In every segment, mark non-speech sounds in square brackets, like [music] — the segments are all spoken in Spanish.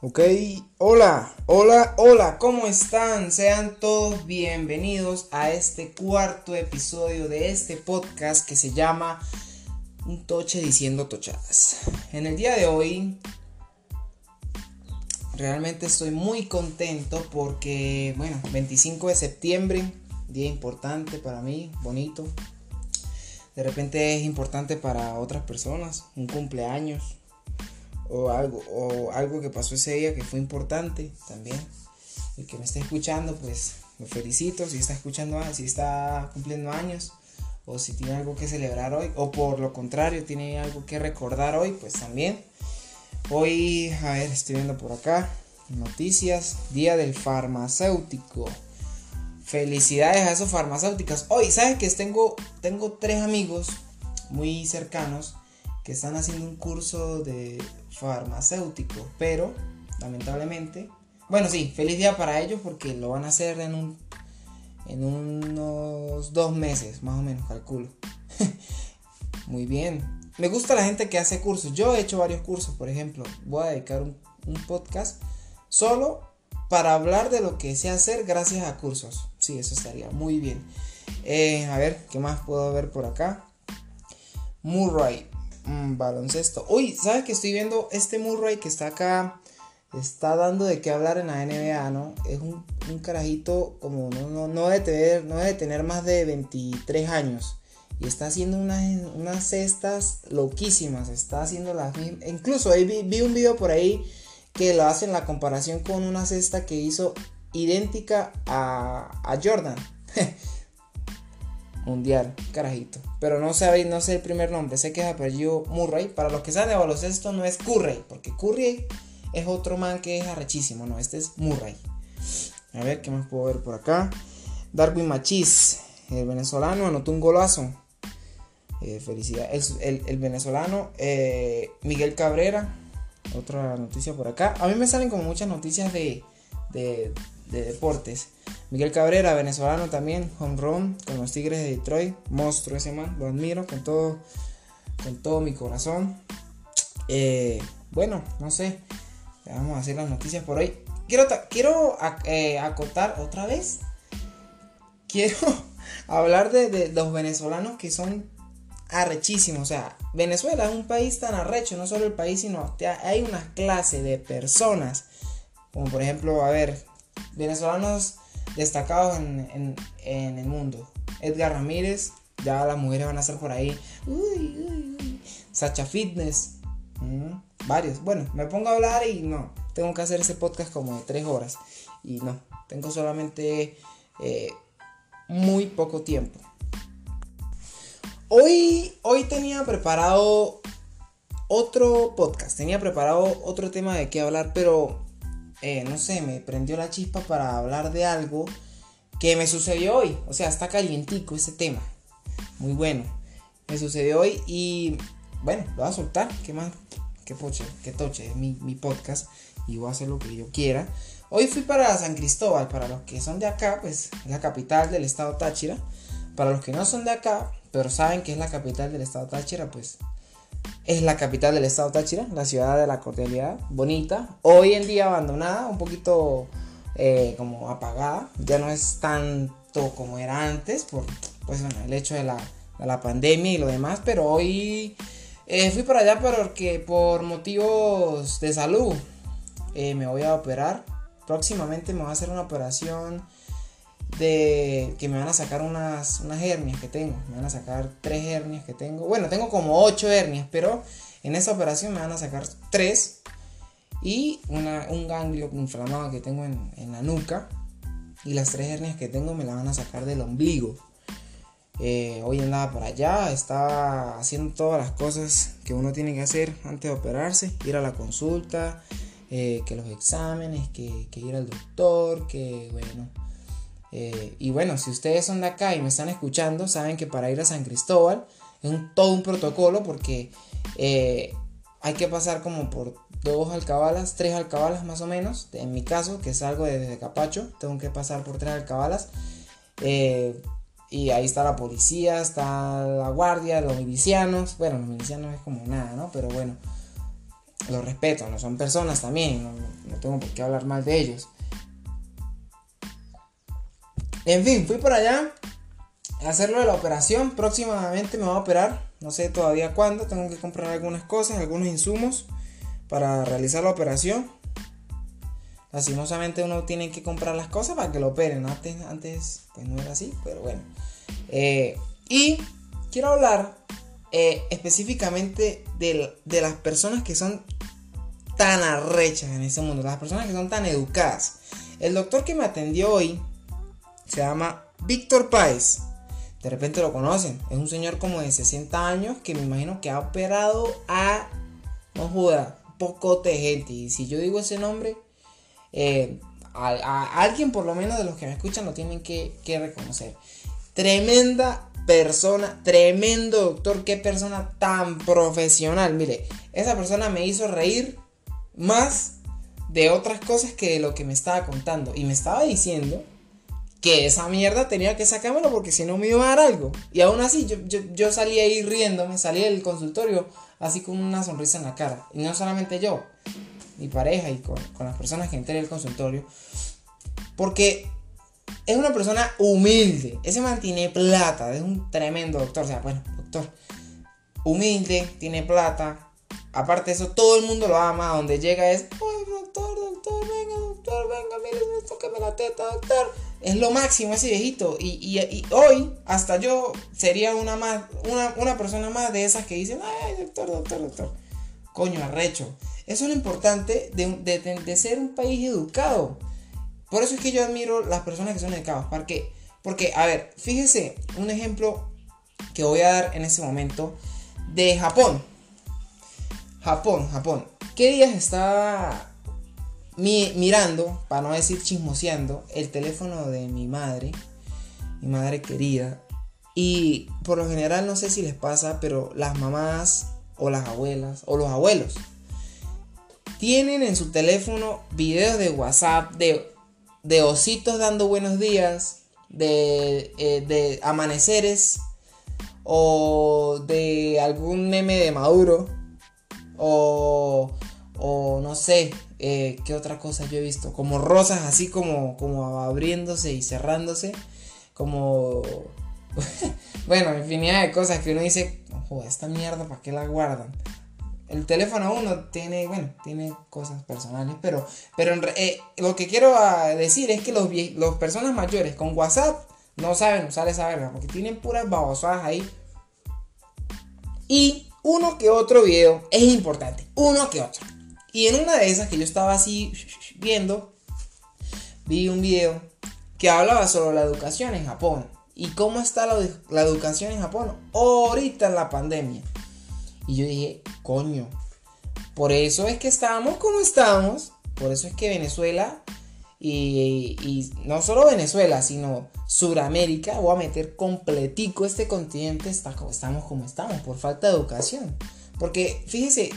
Ok, hola, hola, hola, ¿cómo están? Sean todos bienvenidos a este cuarto episodio de este podcast que se llama Un Toche diciendo tochadas. En el día de hoy realmente estoy muy contento porque, bueno, 25 de septiembre, día importante para mí, bonito. De repente es importante para otras personas, un cumpleaños, o algo, o algo que pasó ese día que fue importante también. El que me está escuchando, pues me felicito si está escuchando, si está cumpliendo años, o si tiene algo que celebrar hoy, o por lo contrario, tiene algo que recordar hoy, pues también. Hoy, a ver, estoy viendo por acá noticias, Día del Farmacéutico. Felicidades a esos farmacéuticos. Hoy, ¿sabes que tengo, tengo tres amigos muy cercanos que están haciendo un curso de farmacéutico, pero lamentablemente, bueno, sí, feliz día para ellos porque lo van a hacer en un en unos dos meses, más o menos, calculo. [laughs] Muy bien. Me gusta la gente que hace cursos. Yo he hecho varios cursos, por ejemplo, voy a dedicar un, podcast solo para hablar de lo que sé hacer gracias a cursos. Sí, eso estaría muy bien. Eh, a ver, ¿qué más puedo ver por acá? Murray. Mm, baloncesto. Uy, ¿sabes que estoy viendo este Murray que está acá? Está dando de qué hablar en la NBA, ¿no? Es un, carajito como no, no, no, debe tener, no tener más de 23 años. Y está haciendo unas, unas cestas loquísimas. Está haciendo las mismas. Incluso vi, vi un video por ahí que lo hacen la comparación con una cesta que hizo idéntica a, a Jordan. [laughs] mundial, carajito. Pero no sé, no sé el primer nombre, sé que es apellido Murray. Para los que saben de baloncesto no es Curry, porque Curry es otro man que es arrechísimo, no, este es Murray. A ver, ¿qué más puedo ver por acá? Darwin Machis, el venezolano, anotó un golazo. Eh, felicidad. El, venezolano eh, Miguel Cabrera, otra noticia por acá. A mí me salen como muchas noticias de, de deportes. Miguel Cabrera, venezolano también, home run con los Tigres de Detroit, monstruo ese man, lo admiro con todo, con todo mi corazón. Eh, bueno, no sé, vamos a hacer las noticias por hoy. Quiero, quiero eh, acotar otra vez, [laughs] quiero hablar de, de los venezolanos que son arrechísimos. O sea, Venezuela es un país tan arrecho, no solo el país, sino hay una clase de personas, como por ejemplo, a ver, venezolanos destacados en, el mundo. Edgar Ramírez, ya las mujeres van a estar por ahí. Sacha Fitness, mm, varios. Bueno, me pongo a hablar y no, tengo que hacer ese podcast como de tres horas. Y no, tengo solamente eh, muy poco tiempo. Hoy, hoy tenía preparado otro podcast, tenía preparado otro tema de qué hablar, pero eh, no sé, me prendió la chispa para hablar de algo que me sucedió hoy. O sea, está calientico ese tema. Muy bueno. Me sucedió hoy y bueno, lo voy a soltar. ¿Qué más? ¿Qué poche? ¿Qué toche? Es mi, mi podcast y voy a hacer lo que yo quiera. Hoy fui para San Cristóbal. Para los que son de acá, pues es la capital del estado Táchira. Para los que no son de acá, pero saben que es la capital del estado Táchira, pues es la capital del estado Táchira, la ciudad de la cordialidad, bonita, hoy en día abandonada, un poquito eh, como apagada, ya no es tanto como era antes, por pues, el hecho de la, pandemia y lo demás, pero hoy eh, fui para allá porque por motivos de salud eh, me voy a operar, próximamente me voy a hacer una operación de que me van a sacar unas, unas hernias que tengo. Me van a sacar tres hernias que tengo. Bueno, tengo como ocho hernias, pero en esa operación me van a sacar tres. Y una, un ganglio inflamado que tengo en, en, la nuca. Y las tres hernias que tengo me las van a sacar del ombligo. Eh, hoy andaba por allá, estaba haciendo todas las cosas que uno tiene que hacer antes de operarse. Ir a la consulta, eh, que los exámenes, que, que ir al doctor, que bueno eh, y bueno, si ustedes son de acá y me están escuchando, saben que para ir a San Cristóbal es todo un protocolo porque eh, hay que pasar como por dos alcabalas, tres alcabalas más o menos. En mi caso, que salgo desde Capacho, tengo que pasar por tres alcabalas. Eh, y ahí está la policía, está la guardia, los milicianos. Bueno, los milicianos es como nada, ¿no? Pero bueno, Los respeto, no son personas también, no, no tengo por qué hablar mal de ellos. En fin, fui por allá a hacerlo de la operación. Próximamente me voy a operar. No sé todavía cuándo. Tengo que comprar algunas cosas, algunos insumos para realizar la operación. Lastimosamente uno tiene que comprar las cosas para que lo operen. Antes, antes pues no era así, pero bueno. Eh, y quiero hablar eh, específicamente de, de las personas que son tan arrechas en ese mundo. Las personas que son tan educadas. El doctor que me atendió hoy se llama Víctor Páez. De repente lo conocen. Es un señor como de 60 años que me imagino que ha operado a, no joda, poco de gente. Y si yo digo ese nombre, eh, a, alguien por lo menos de los que me escuchan lo tienen que, que reconocer. Tremenda persona, tremendo doctor, qué persona tan profesional. Mire, esa persona me hizo reír más de otras cosas que de lo que me estaba contando. Y me estaba diciendo que esa mierda tenía que sacármelo porque si no me iba a dar algo. Y aún así yo, yo, salí ahí riéndome, salí del consultorio así con una sonrisa en la cara. Y no solamente yo, mi pareja y con, las personas que entré en el consultorio. Porque es una persona humilde. Ese man tiene plata, es un tremendo doctor. O sea, bueno, doctor. Humilde, tiene plata. Aparte de eso, todo el mundo lo ama. Donde llega es, ay, doctor, doctor, venga, doctor, venga, mire, tóqueme la teta, doctor es lo máximo ese viejito. Y, hoy, hasta yo sería una, más, una, persona más de esas que dicen, ay, doctor, doctor, doctor. Coño, arrecho. Eso es lo importante de, ser un país educado. Por eso es que yo admiro las personas que son educadas. Porque, porque, a ver, fíjese un ejemplo que voy a dar en ese momento de Japón. Japón, Japón. ¿Qué días está mirando, para no decir chismoseando, el teléfono de mi madre, mi madre querida. Y por lo general no sé si les pasa, pero las mamás o las abuelas o los abuelos tienen en su teléfono videos de WhatsApp de, de ositos dando buenos días, de, eh, de amaneceres o de algún meme de Maduro o, o no sé, eh, ¿Qué otra cosa yo he visto? Como rosas así como, como abriéndose y cerrándose. Como... [laughs] bueno, infinidad de cosas que uno dice, esta mierda, ¿para qué la guardan? El teléfono uno tiene, bueno, tiene cosas personales, pero, pero eh, lo que quiero ah, decir es que los, los personas mayores con WhatsApp no saben usar esa verga, porque tienen puras babosadas ahí. Y uno que otro video es importante, uno que otro. Y en una de esas que yo estaba así viendo, vi un video que hablaba sobre la educación en Japón. ¿Y cómo está la, educación en Japón ahorita en la pandemia? Y yo dije, coño, por eso es que estamos como estamos. Por eso es que Venezuela y, no solo Venezuela, sino Suramérica, voy a meter completico este continente, está, estamos como estamos, por falta de educación. Porque fíjese,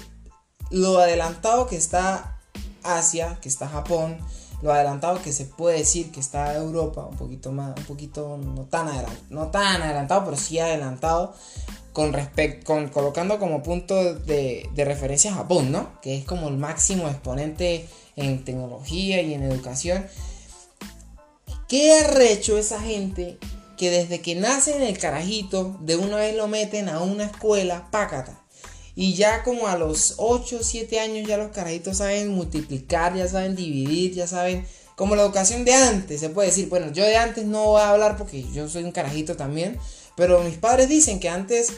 lo adelantado que está Asia, que está Japón, lo adelantado que se puede decir que está Europa, un poquito más, un poquito no tan adelantado, no tan adelantado, pero sí adelantado con respecto, con colocando como punto de, referencia a Japón, ¿no? Que es como el máximo exponente en tecnología y en educación. ¿Qué arrecho esa gente que desde que nace en el carajito, de una vez lo meten a una escuela, pácata? Y ya como a los 8 o 7 años ya los carajitos saben multiplicar, ya saben dividir, ya saben... Como la educación de antes, se puede decir. Bueno, yo de antes no voy a hablar porque yo soy un carajito también. Pero mis padres dicen que antes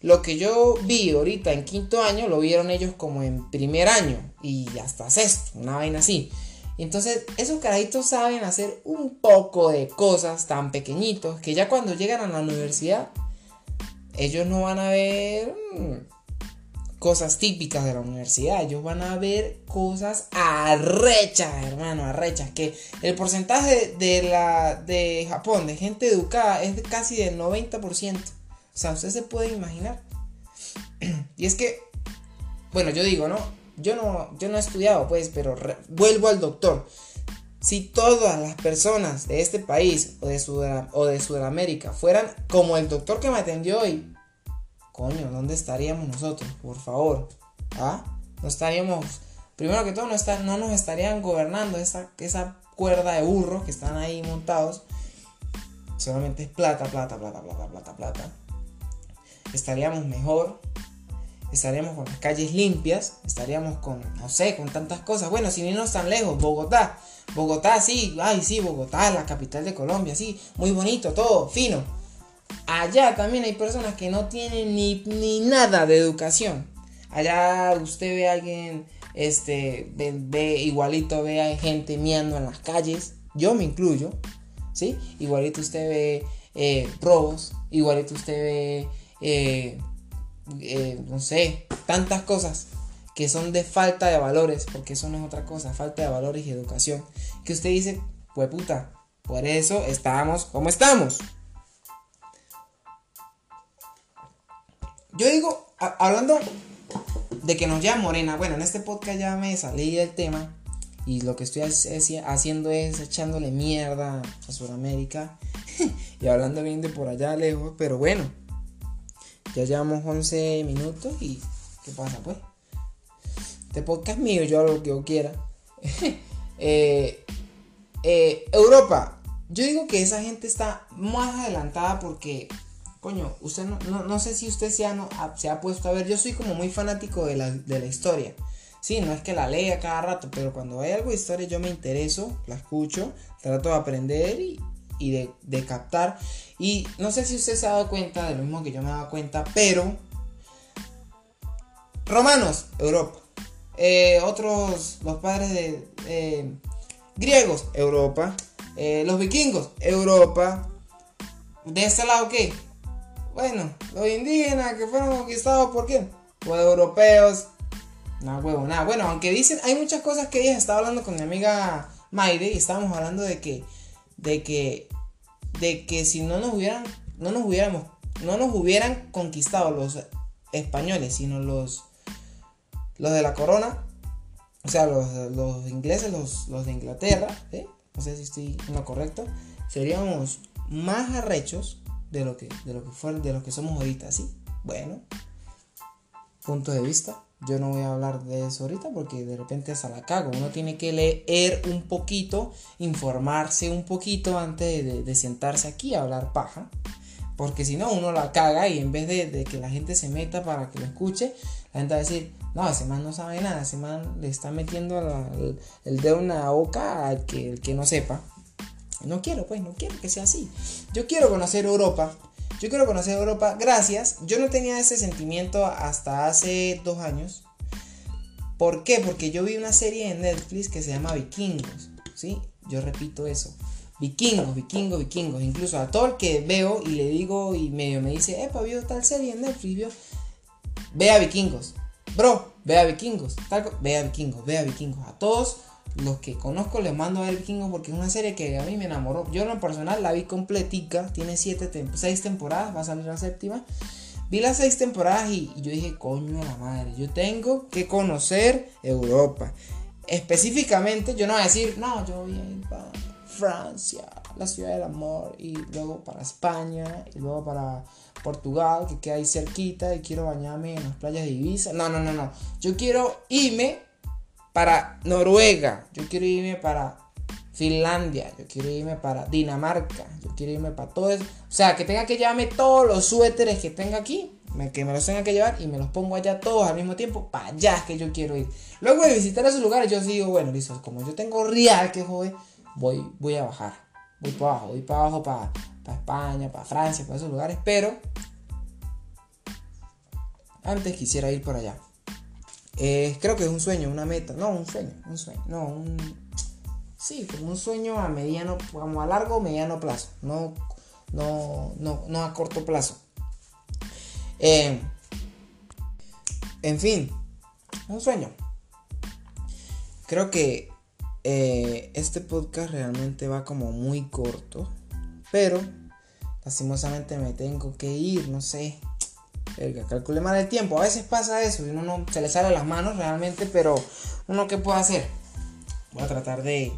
lo que yo vi ahorita en quinto año lo vieron ellos como en primer año y hasta sexto, una vaina así. Entonces, esos carajitos saben hacer un poco de cosas tan pequeñitos que ya cuando llegan a la universidad, ellos no van a ver mm, cosas típicas de la universidad. Ellos van a ver cosas arrechas, hermano, arrechas. Que el porcentaje de, la, de Japón, de gente educada, es de casi del 90%. O sea, usted se puede imaginar. [clears throat] y es que, bueno, yo digo, ¿no? Yo no, yo no he estudiado, pues, pero vuelvo al doctor. Si todas las personas de este país o de, o de Sudamérica fueran como el doctor que me atendió hoy, Coño, ¿dónde estaríamos nosotros? Por favor. ¿Ah? No estaríamos, primero que todo, no, está, no nos estarían gobernando esa, esa cuerda de burros que están ahí montados. Solamente es plata, plata, plata, plata, plata, plata. Estaríamos mejor. Estaríamos con las calles limpias. Estaríamos con, no sé, con tantas cosas. Bueno, sin irnos tan lejos, Bogotá. Bogotá, sí, ay, sí, Bogotá, la capital de Colombia, sí, muy bonito, todo, fino. Allá también hay personas que no tienen ni, ni nada de educación. Allá usted ve a alguien, este, ve, igualito ve a gente miando en las calles. Yo me incluyo, ¿sí? Igualito usted ve eh, robos, igualito usted ve, eh, eh, no sé, tantas cosas que son de falta de valores, porque eso no es otra cosa, falta de valores y educación. Que usted dice, pues puta, por eso estamos como estamos. Yo digo, hablando de que nos llama Morena, bueno, en este podcast ya me salí del tema y lo que estoy haciendo es echándole mierda a Sudamérica [laughs] y hablando bien de por allá lejos, pero bueno, ya llevamos 11 minutos y ¿qué pasa pues? Este podcast mío, yo hago lo que yo quiera. [laughs] Eh, eh, Europa, yo digo que esa gente está más adelantada porque, coño, usted no, sé si usted se ha, se ha puesto a ver, yo soy como muy fanático de la, de la historia. Sí, no es que la lea cada rato, pero cuando hay algo de historia yo me intereso, la escucho, trato de aprender y, de, de, captar. Y no sé si usted se ha dado cuenta de lo mismo que yo me he dado cuenta, pero... Romanos, Europa. Eh, otros, los padres de eh, griegos, Europa. Eh, los vikingos, Europa. ¿De ese lado qué? Bueno, los indígenas que fueron conquistados por quién? Por europeos. No, huevo, nada. Bueno, aunque dicen, hay muchas cosas que ella estaba hablando con mi amiga Maide y estábamos hablando de que, de que, de que si no nos hubieran, no nos hubiéramos, no nos hubieran conquistado los españoles, sino los los de la corona, o sea, los, ingleses, los, de Inglaterra, no sé si estoy en lo correcto, seríamos más arrechos de lo que, de lo que, fue, de lo que somos ahorita, ¿sí? Bueno, punto de vista. Yo no voy a hablar de eso ahorita porque de repente hasta la cago. Uno tiene que leer un poquito, informarse un poquito antes de, sentarse aquí a hablar paja. Porque si no, uno la caga y en vez de, que la gente se meta para que lo escuche, la gente va a decir, no, ese man no sabe nada, ese man le está metiendo el, dedo en la boca al el que no sepa. No quiero, pues, no quiero que sea así. Yo quiero conocer Europa. Yo quiero conocer Europa. Gracias. Yo no tenía ese sentimiento hasta hace dos años. ¿Por qué? Porque yo vi una serie en Netflix que se llama Vikingos. ¿Sí? Yo repito eso. Vikingos, vikingos, vikingos. Incluso a todo el que veo y le digo y medio me dice, epa, vio tal serie en Netflix, vio. Vea vikingos. Bro, vea vikingos. vea vikingos, vea vikingos. A todos los que conozco les mando a ver vikingos porque es una serie que a mí me enamoró. Yo en lo personal la vi completica. Tiene siete seis temporadas, va a salir la séptima. Vi las seis temporadas y, yo dije, coño la madre, yo tengo que conocer Europa. Específicamente, yo no voy a decir, no, yo voy a ir para Francia, la ciudad del amor, y luego para España, y luego para Portugal, que queda ahí cerquita, y quiero bañarme en las playas de Ibiza. No, no, no, no. Yo quiero irme para Noruega, yo quiero irme para Finlandia, yo quiero irme para Dinamarca, yo quiero irme para todo eso. O sea, que tenga que llevarme todos los suéteres que tenga aquí, que me los tenga que llevar y me los pongo allá todos al mismo tiempo, para allá es que yo quiero ir. Luego de visitar esos lugares, yo digo, bueno, listo, como yo tengo real que joder voy, voy a bajar. Voy para abajo, voy para abajo para, España, para Francia, para esos lugares, pero antes quisiera ir por allá. Eh, creo que es un sueño, una meta. No, un sueño, un sueño. No, un. Sí, como un sueño a mediano, como a largo o mediano plazo. No, no, no, no a corto plazo. Eh, en fin, un sueño. Creo que eh, este podcast realmente va como muy corto, pero lastimosamente me tengo que ir, no sé. Verga, calcule mal el tiempo. A veces pasa eso y uno no se le sale las manos realmente, pero uno qué puede hacer. Voy a tratar de,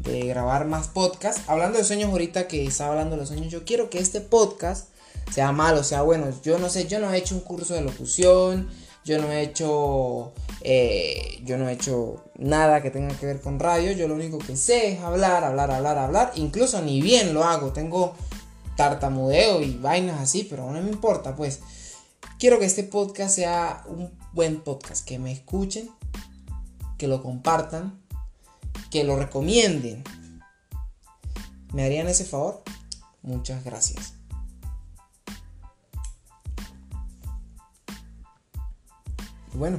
de grabar más podcasts. Hablando de sueños ahorita que estaba hablando de los sueños, yo quiero que este podcast sea malo, sea bueno. Yo no sé, yo no he hecho un curso de locución yo no he hecho eh, yo no he hecho nada que tenga que ver con radio. Yo lo único que sé es hablar, hablar, hablar, hablar. Incluso ni bien lo hago. Tengo tartamudeo y vainas así, pero no me importa. Pues quiero que este podcast sea un buen podcast. Que me escuchen, que lo compartan, que lo recomienden. ¿Me harían ese favor? Muchas gracias. Bueno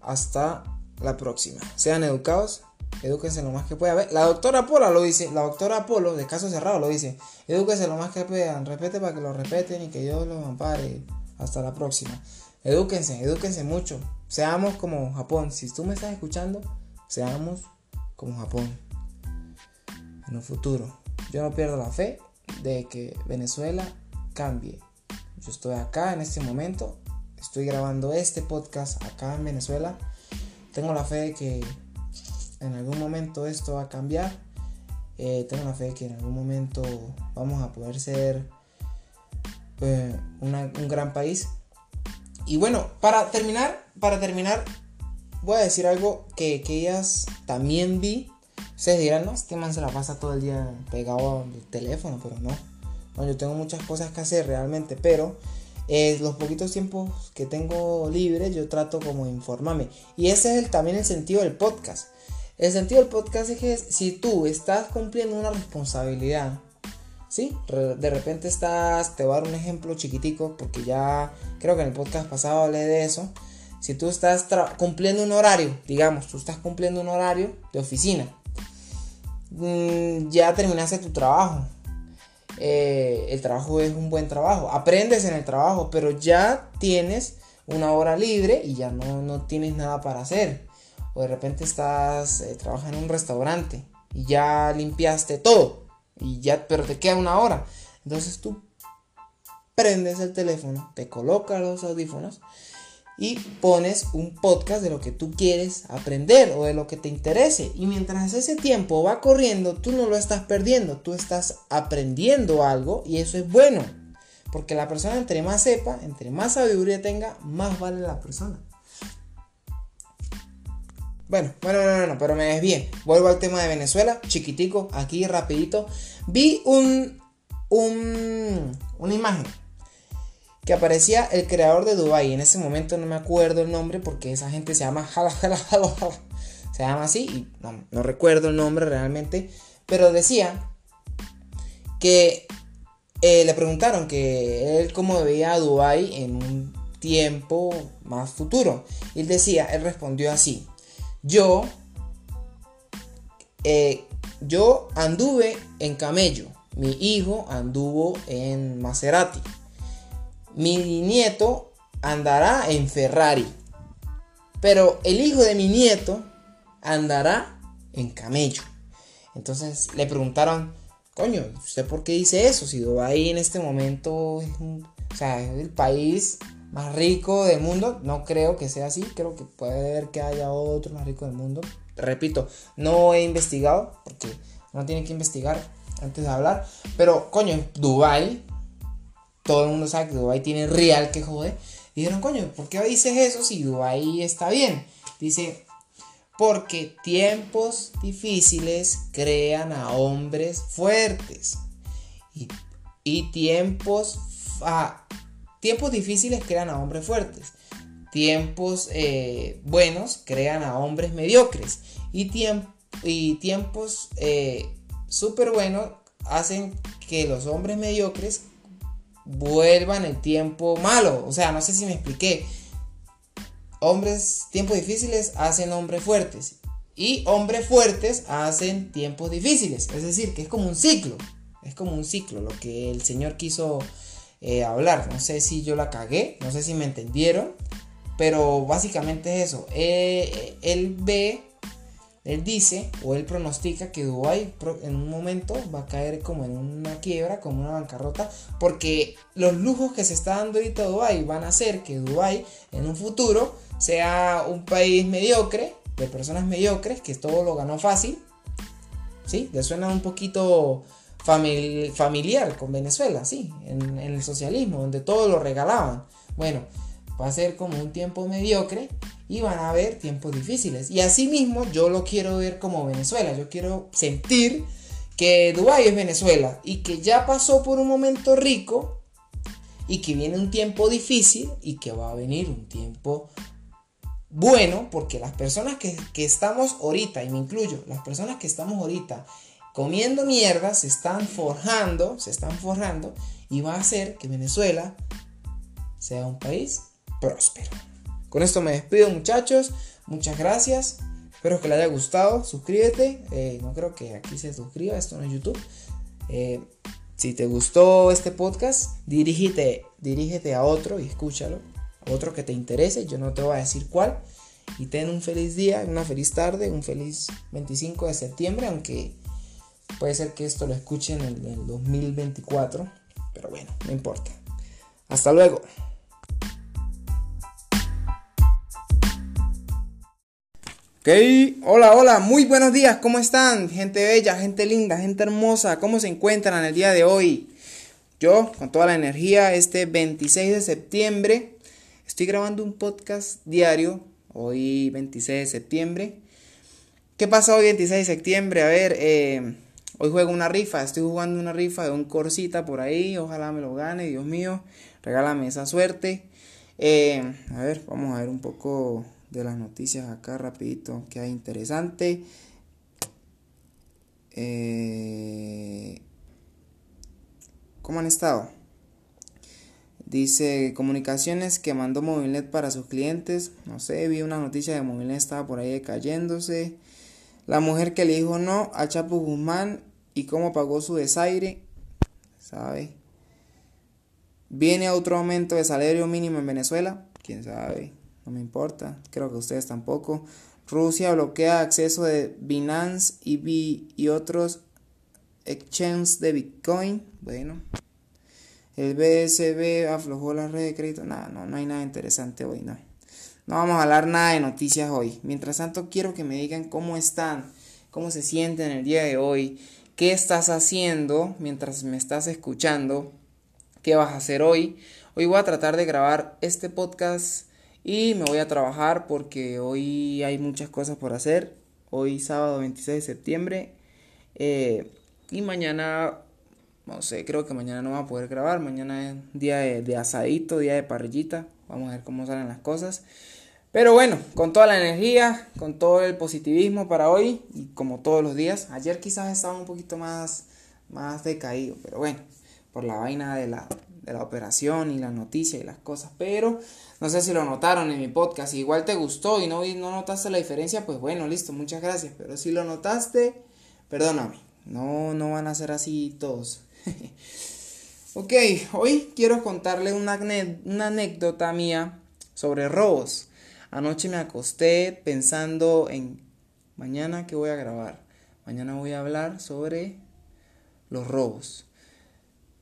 hasta la próxima. Sean educados, edúquense lo más que puedan. La doctora Polo lo dice, la doctora Polo de caso cerrado lo dice, edúquense lo más que puedan, repete para que lo repeten y que Dios los ampare. Hasta la próxima. Edúquense, edúquense mucho. Seamos como Japón. Si tú me estás escuchando, seamos como Japón. En un futuro. Yo no pierdo la fe de que Venezuela cambie. Yo estoy acá en este momento estoy grabando este podcast acá en Venezuela. Tengo la fe de que en algún momento esto va a cambiar. Eh, tengo la fe de que en algún momento vamos a poder ser eh, un gran país. Y bueno, para terminar, para terminar, voy a decir algo que, ellas también vi. Ustedes dirán, no, este man se la pasa todo el día pegado al teléfono, pero no. Bueno, yo tengo muchas cosas que hacer realmente, pero eh, los poquitos tiempos que tengo libres yo trato como informarme. Y ese es también el sentido del podcast. El sentido del podcast es que si tú estás cumpliendo una responsabilidad, ¿sí? De repente estás, te voy a dar un ejemplo chiquitico, porque ya creo que en el podcast pasado hablé de eso. Si tú estás cumpliendo un horario, digamos, tú estás cumpliendo un horario de oficina, mm, ya terminaste tu trabajo, eh, el trabajo es un buen trabajo. Aprendes en el trabajo, pero ya tienes una hora libre y ya no, tienes nada para hacer. O de repente estás, eh, trabajando en un restaurante y ya limpiaste todo. Y ya, pero te queda una hora. Entonces tú prendes el teléfono, te colocas los audífonos y pones un podcast de lo que tú quieres aprender o de lo que te interese. Y mientras ese tiempo va corriendo, tú no lo estás perdiendo, tú estás aprendiendo algo y eso es bueno. Porque la persona entre más sepa, entre más sabiduría tenga, más vale la persona. Bueno, bueno, no, no, pero me desvié. Vuelvo al tema de Venezuela, chiquitico, aquí rapidito. Vi un, un una imagen que aparecía el creador de Dubai. En ese momento no me acuerdo el nombre porque esa gente se llama [laughs] Se llama así y no, recuerdo el nombre realmente. Pero decía que eh, le preguntaron que él cómo veía a Dubai en un tiempo más futuro. Y él decía, él respondió así. Yo, eh, yo anduve en camello. Mi hijo anduvo en Maserati mi nieto andará en Ferrari, pero el hijo de mi nieto andará en camello. Entonces le preguntaron, coño, ¿usted por qué dice eso? Si Dubái en este momento es, el país más rico del mundo, no creo que sea así, creo que puede haber que haya otro más rico del mundo. Repito, no he investigado, porque no tiene que investigar antes de hablar, pero coño, Dubai todo el mundo sabe que Dubai tiene real que jode. Y dijeron, coño, ¿por qué dices eso si Dubai está bien? Dice, porque tiempos difíciles crean a hombres fuertes. Y, tiempos, tiempos difíciles crean a hombres fuertes. Tiempos eh, buenos crean a hombres mediocres. Y, y tiempos eh, súper buenos hacen que los hombres mediocres vuelvan el tiempo malo. O sea, no sé si me expliqué. Hombres, tiempos difíciles hacen hombres fuertes. Y hombres fuertes hacen tiempos difíciles. Es decir, que es como un ciclo. Es como un ciclo lo que el Señor quiso eh, hablar. No sé si yo la cagué, no sé si me entendieron. Pero básicamente es eso. Eh, él ve él dice o él pronostica que Dubái en un momento va a caer como en una quiebra, como una bancarrota, porque los lujos que se está dando ahorita a Dubái van a hacer que Dubái en un futuro sea un país mediocre, de personas mediocres, que todo lo ganó fácil. ¿Sí? Le suena un poquito familiar con Venezuela, sí, en, el socialismo, donde todo lo regalaban. Bueno, va a ser como un tiempo mediocre y van a haber tiempos difíciles. Y asimismo yo lo quiero ver como Venezuela, yo quiero sentir que Dubái es Venezuela y que ya pasó por un momento rico y que viene un tiempo difícil y que va a venir un tiempo bueno porque las personas que, que estamos ahorita, y me incluyo, las personas que estamos ahorita comiendo mierda se están forjando, se están forjando y va a hacer que Venezuela sea un país próspero. Con esto me despido muchachos, muchas gracias, espero que les haya gustado, suscríbete, eh, no creo que aquí se suscriba, esto no es YouTube. Eh, si te gustó este podcast, dirígete, dirígete a otro y escúchalo, otro que te interese, yo no te voy a decir cuál. Y ten un feliz día, una feliz tarde, un feliz 25 de septiembre, aunque puede ser que esto lo escuchen en el 2024, pero bueno, no importa. Hasta luego. Ok, hola, hola, muy buenos días, ¿cómo están? Gente bella, gente linda, gente hermosa, ¿cómo se encuentran el día de hoy? Yo, con toda la energía, este 26 de septiembre, estoy grabando un podcast diario, hoy 26 de septiembre. ¿Qué pasa hoy 26 de septiembre? A ver, eh, hoy juego una rifa, estoy jugando una rifa de un corsita por ahí, ojalá me lo gane, Dios mío, regálame esa suerte. Eh, a ver, vamos a ver un poco de las noticias acá rapidito que hay interesante. Eh, ¿Cómo han estado? Dice comunicaciones que mandó Movilnet para sus clientes. No sé, vi una noticia de Movilnet estaba por ahí cayéndose. La mujer que le dijo no a Chapo Guzmán y cómo pagó su desaire. ¿Sabe? ¿Viene otro aumento de salario mínimo en Venezuela? ¿Quién sabe? no me importa, creo que ustedes tampoco. Rusia bloquea acceso de Binance y, y otros exchanges de Bitcoin. Bueno, el BSB aflojó la red de crédito. Nada, no, no hay nada interesante hoy, no. No vamos a hablar nada de noticias hoy. Mientras tanto, quiero que me digan cómo están, cómo se sienten el día de hoy, qué estás haciendo mientras me estás escuchando, qué vas a hacer hoy. Hoy voy a tratar de grabar este podcast y me voy a trabajar porque hoy hay muchas cosas por hacer. Hoy sábado 26 de septiembre. Eh, y mañana, no sé, creo que mañana no va a poder grabar. Mañana es día de, asadito, día de parrillita. Vamos a ver cómo salen las cosas. Pero bueno, con toda la energía, con todo el positivismo para hoy y como todos los días. Ayer quizás estaba un poquito más, más decaído, pero bueno, por la vaina de la, de la operación y la noticia y las cosas. Pero no sé si lo notaron en mi podcast. Si igual te gustó y no, no notaste la diferencia, pues bueno, listo, muchas gracias. Pero si lo notaste, perdóname. No, no van a ser así todos. [laughs] ok, hoy quiero contarle una, una anécdota mía sobre robos. Anoche me acosté pensando en mañana que voy a grabar. Mañana voy a hablar sobre los robos.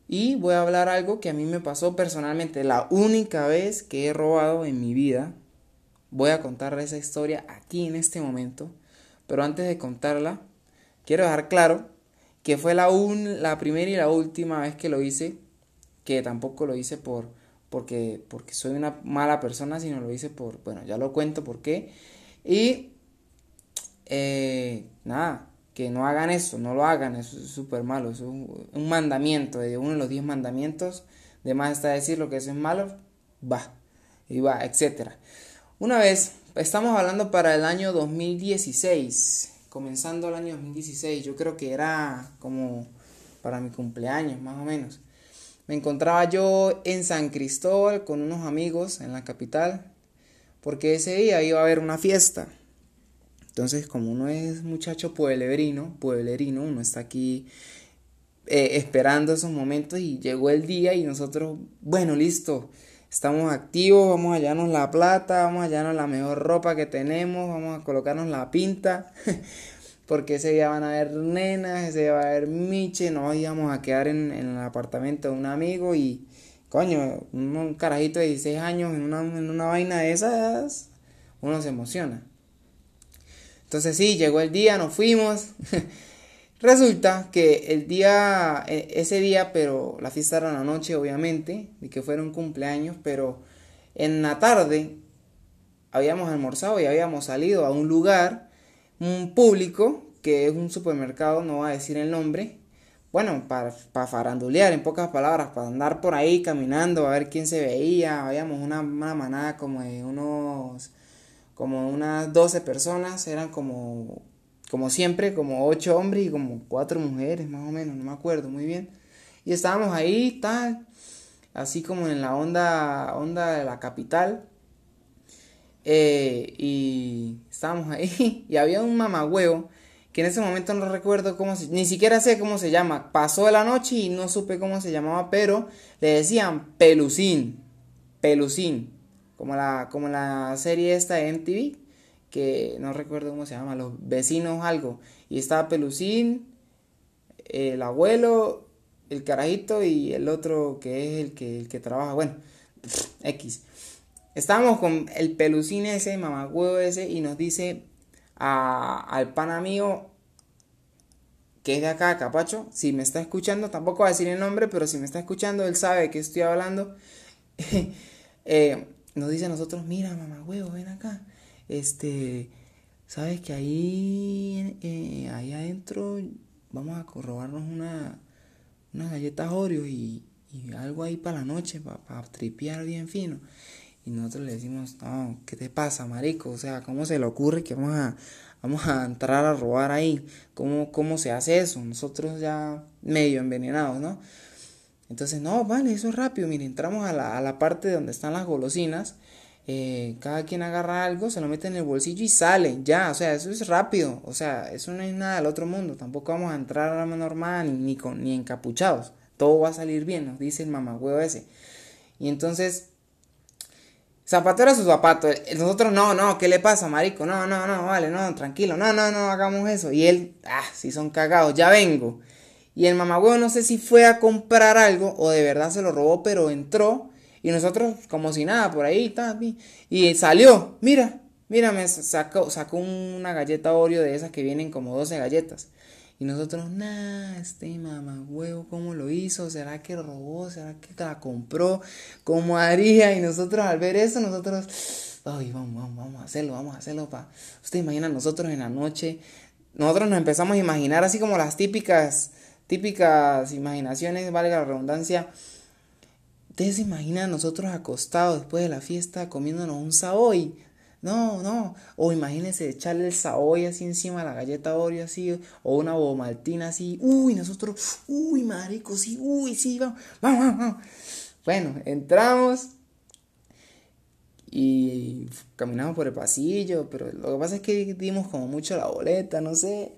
Y voy a hablar algo que a mí me pasó personalmente, la única vez que he robado en mi vida. Voy a contar esa historia aquí en este momento. Pero antes de contarla, quiero dejar claro que fue la, la primera y la última vez que lo hice, que tampoco lo hice por, porque, porque soy una mala persona, sino lo hice por, bueno, ya lo cuento por qué. Y eh, nada, que no hagan eso, no lo hagan, eso es súper malo, es un, mandamiento, de uno de los diez mandamientos, de más está decir lo que eso es malo, va, y va, etc. Una vez, estamos hablando para el año 2016, comenzando el año 2016, yo creo que era como para mi cumpleaños, más o menos. Me encontraba yo en San Cristóbal con unos amigos en la capital, porque ese día iba a haber una fiesta. Entonces, como uno es muchacho pueblerino, pueblerino, uno está aquí eh, esperando esos momentos y llegó el día y nosotros, bueno, listo, estamos activos, vamos a hallarnos la plata, vamos a hallarnos la mejor ropa que tenemos, vamos a colocarnos la pinta, [laughs] porque ese día van a haber nenas, ese día va a haber miche, nos íbamos a quedar en, el apartamento de un amigo y, coño, un, carajito de 16 años en una, en una vaina de esas, uno se emociona. Entonces sí, llegó el día, nos fuimos. [laughs] Resulta que el día, e, ese día, pero la fiesta era en la noche, obviamente, y que fuera un cumpleaños, pero En la tarde habíamos almorzado y habíamos salido a un lugar, un público, que es un supermercado, no voy a decir el nombre, bueno, para, para farandulear, en pocas palabras, para andar por ahí caminando, a ver quién se veía, habíamos una, una manada como de unos, como unas 12 personas, eran como, como siempre, como 8 hombres y como 4 mujeres, más o menos, no me acuerdo muy bien. Y estábamos ahí, tal, así como en la onda, onda de la capital. Eh, y estábamos ahí [laughs] y había un mamagüeo que en ese momento no recuerdo cómo se, ni siquiera sé cómo se llama. Pasó de la noche y no supe cómo se llamaba, pero le decían Pelucín, Pelucín, como la, como la serie esta de MTV, que no recuerdo cómo se llama, los vecinos algo. Y estaba Pelucín, el abuelo, el carajito y el otro que es el que, el que trabaja, bueno, [laughs] X. Estábamos con el Pelucín ese, mamagüevo ese, y nos dice al pana mío que es de acá, Capacho, si me está escuchando, tampoco va a decir el nombre, pero si me está escuchando, él sabe que estoy hablando. [laughs] Eh, nos dice a nosotros, mira, mamá huevo, ven acá. Este, sabes que ahí, eh, ahí adentro vamos a robarnos una, unas galletas Oreo y, algo ahí para la noche, para tripear bien fino. Y nosotros le decimos, no, ¿qué te pasa, marico? O sea, ¿cómo se le ocurre que vamos a, vamos a entrar a robar ahí? ¿Cómo, ¿Cómo se hace eso? Nosotros ya medio envenenados, ¿no? Entonces, no, vale, eso es rápido. Mire, entramos a la, a la parte donde están las golosinas. Eh, cada quien agarra algo, se lo mete en el bolsillo y sale, ya, o sea, eso es rápido, o sea, eso no es nada del otro mundo, tampoco vamos a entrar a la normal ni, con, ni encapuchados, todo va a salir bien, nos dice el mamagüeo ese. Y entonces Zapatero a su zapato. Nosotros, no, no, ¿qué le pasa, marico? No, no, no, vale, no, tranquilo, no, no, no, hagamos eso. Y él, ah, si son cagados, ya vengo. Y el mamagüeo no sé si fue a comprar algo o de verdad se lo robó, pero entró. Y nosotros, como si nada, por ahí, y salió, mira, mira, me sacó, sacó una galleta Oreo de esas que vienen como 12 galletas. Y nosotros, nah, este mamá huevo, ¿cómo lo hizo? ¿Será que robó? ¿Será que la compró? ¿Cómo haría? Y nosotros al ver eso, nosotros, ay, vamos, vamos, vamos a hacerlo, vamos a hacerlo, pa. Usted imagina nosotros en la noche, nosotros nos empezamos a imaginar así como las típicas, típicas imaginaciones, valga la redundancia. Ustedes se imaginan nosotros acostados después de la fiesta comiéndonos un saoy no, no. O imagínense echarle el saboy así encima de la galleta Oreo así. O una bomaltina así. Uy, nosotros. Uy, marico, sí. Uy, sí, vamos. Vamos, vamos. Bueno, entramos. Y caminamos por el pasillo. Pero lo que pasa es que dimos como mucho la boleta, no sé.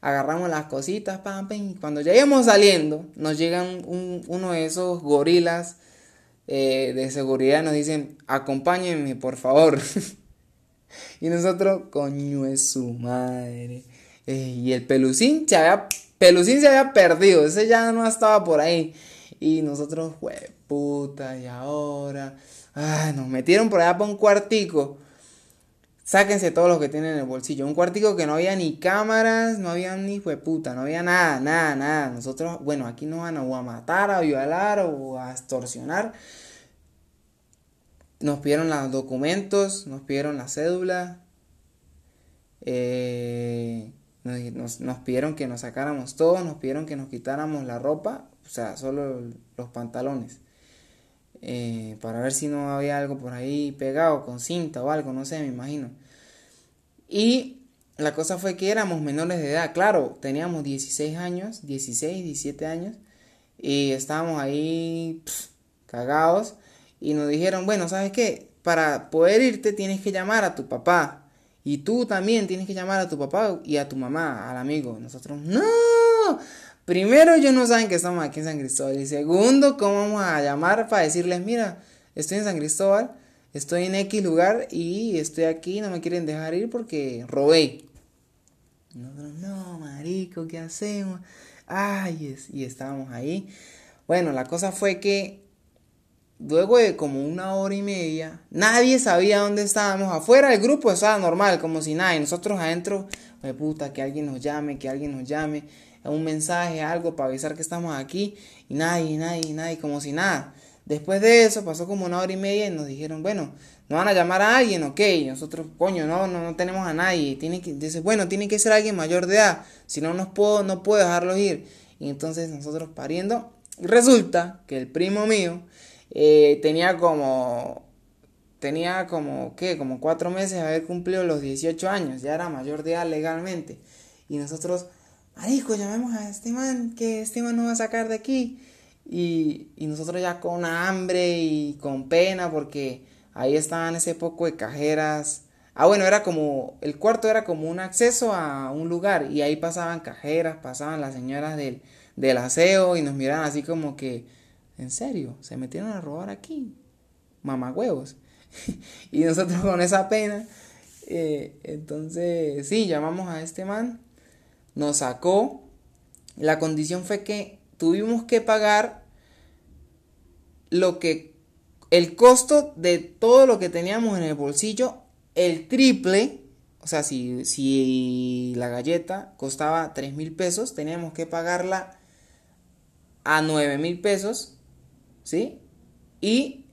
Agarramos las cositas, pam, pam. Y cuando ya íbamos saliendo, nos llegan uno de esos gorilas eh, de seguridad. Nos dicen, acompáñenme, por favor. [laughs] Y nosotros, coño es su madre. Y el pelucín se había, pelucín se había perdido, ese ya no estaba por ahí. Y nosotros, puta, y ahora. Ay, nos metieron por allá para un cuartico. Sáquense todos los que tienen en el bolsillo. Un cuartico que no había ni cámaras, no había ni puta, no había nada, nada, nada. Nosotros, bueno, aquí nos van a, a matar, a violar o a extorsionar. Nos pidieron los documentos, nos pidieron la cédula, eh, nos, pidieron que nos sacáramos todo, nos pidieron que nos quitáramos la ropa, o sea, solo los pantalones, eh, para ver si no había algo por ahí pegado con cinta o algo, no sé, me imagino. Y la cosa fue que éramos menores de edad, claro, teníamos 16 años, 16, 17 años, y estábamos ahí cagados y nos dijeron, bueno, ¿sabes qué? Para poder irte tienes que llamar a tu papá. Y tú también tienes que llamar a tu papá y a tu mamá, al amigo. Nosotros, no. Primero, ellos no saben que estamos aquí en San Cristóbal. Y segundo, ¿cómo vamos a llamar para decirles, mira, estoy en San Cristóbal, estoy en X lugar y estoy aquí, no me quieren dejar ir porque robé. Nosotros, no, marico, ¿qué hacemos? Ay, y estábamos ahí. Bueno, la cosa fue que Luego de como una hora y media, nadie sabía dónde estábamos. Afuera del grupo estaba normal, como si nada. Y nosotros adentro, de puta, que alguien nos llame, que alguien nos llame. Un mensaje, algo para avisar que estamos aquí. Y nadie, nadie, nadie, como si nada. Después de eso pasó como una hora y media y nos dijeron, bueno, ¿no van a llamar a alguien? Ok, nosotros, coño, no, no, no tenemos a nadie. Tiene que, dice, bueno, tiene que ser alguien mayor de edad, si no nos puedo, no puedo dejarlos ir. Y entonces nosotros pariendo, resulta que el primo mío eh, tenía como, tenía como, ¿qué? Como cuatro meses de haber cumplido los 18 años, ya era mayor de edad legalmente. Y nosotros, marico, llamemos a este man, que este man nos va a sacar de aquí. Y, y nosotros ya con hambre y con pena porque ahí estaban ese poco de cajeras. Ah, bueno, era como, el cuarto era como un acceso a un lugar y ahí pasaban cajeras, pasaban las señoras del, del aseo y nos miraban así como que, en serio, se metieron a robar aquí, mamagüevos. [laughs] y nosotros con esa pena, eh, entonces, sí, llamamos a este man, nos sacó, la condición fue que tuvimos que pagar lo que el costo de todo lo que teníamos en el bolsillo, el triple, o sea, si, si la galleta costaba 3 mil pesos, teníamos que pagarla a 9 mil pesos, ¿sí? Y